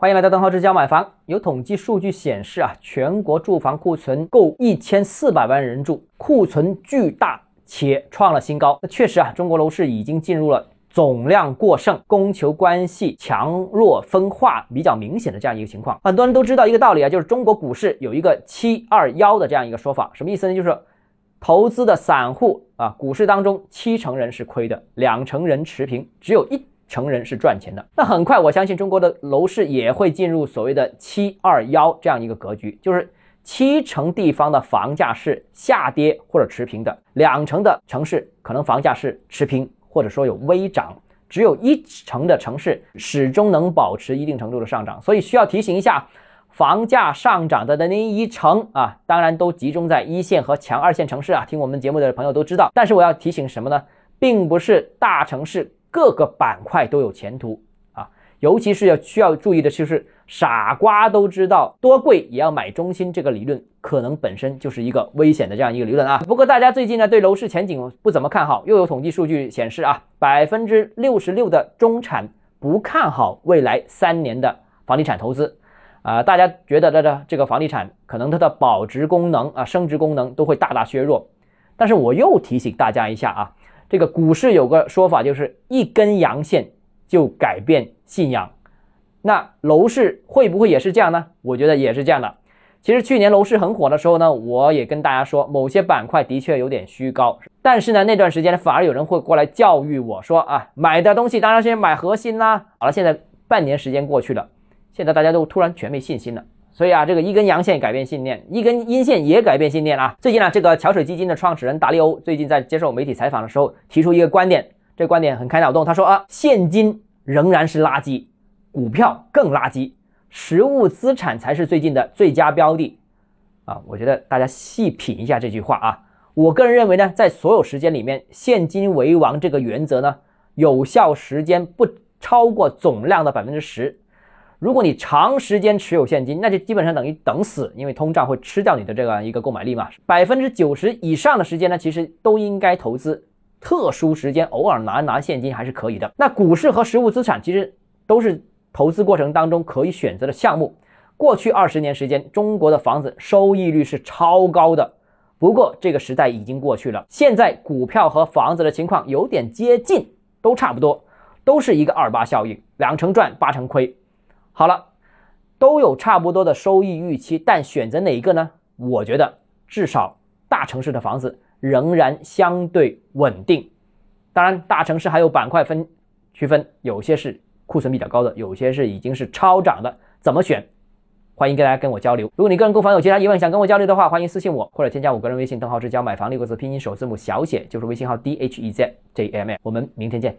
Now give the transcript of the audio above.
欢迎来到邓浩之家买房。有统计数据显示啊，全国住房库存够一千四百万人住，库存巨大且创了新高。那确实啊，中国楼市已经进入了总量过剩、供求关系强弱分化比较明显的这样一个情况。很多人都知道一个道理啊，就是中国股市有一个七二幺的这样一个说法，什么意思呢？就是投资的散户啊，股市当中七成人是亏的，两成人持平，只有一成人是赚钱的。那很快，我相信中国的楼市也会进入所谓的七二幺这样一个格局，就是七成地方的房价是下跌或者持平的，两成的城市可能房价是持平或者说有微涨，只有一成的城市始终能保持一定程度的上涨。所以需要提醒一下。房价上涨的那一成啊，当然都集中在一线和强二线城市啊。听我们节目的朋友都知道，但是我要提醒什么呢？并不是大城市各个板块都有前途啊。尤其是要需要注意的就是，傻瓜都知道多贵也要买中心这个理论，可能本身就是一个危险的这样一个理论啊。不过大家最近呢对楼市前景不怎么看好，又有统计数据显示啊，百分之六十六的中产不看好未来三年的房地产投资。啊，大家觉得这这这个房地产可能它的保值功能啊、升值功能都会大大削弱。但是我又提醒大家一下啊，这个股市有个说法就是一根阳线就改变信仰。那楼市会不会也是这样呢？我觉得也是这样的。其实去年楼市很火的时候呢，我也跟大家说，某些板块的确有点虚高。但是呢，那段时间反而有人会过来教育我说啊，买的东西当然先买核心啦。好了，现在半年时间过去了。现在大家都突然全没信心了，所以啊，这个一根阳线改变信念，一根阴线也改变信念啊。最近呢，这个桥水基金的创始人达利欧最近在接受媒体采访的时候提出一个观点，这观点很开脑洞。他说啊，现金仍然是垃圾，股票更垃圾，实物资产才是最近的最佳标的啊。我觉得大家细品一下这句话啊。我个人认为呢，在所有时间里面，现金为王这个原则呢，有效时间不超过总量的百分之十。如果你长时间持有现金，那就基本上等于等死，因为通胀会吃掉你的这个一个购买力嘛。百分之九十以上的时间呢，其实都应该投资。特殊时间偶尔拿拿现金还是可以的。那股市和实物资产其实都是投资过程当中可以选择的项目。过去二十年时间，中国的房子收益率是超高的。不过这个时代已经过去了，现在股票和房子的情况有点接近，都差不多，都是一个二八效应，两成赚八成亏。好了，都有差不多的收益预期，但选择哪一个呢？我觉得至少大城市的房子仍然相对稳定。当然，大城市还有板块分区分，有些是库存比较高的，有些是已经是超涨的。怎么选？欢迎跟大家跟我交流。如果你个人购房有其他疑问想跟我交流的话，欢迎私信我或者添加我个人微信：邓浩志教买房六个字拼音首字母小写就是微信号 d h e z j m。我们明天见。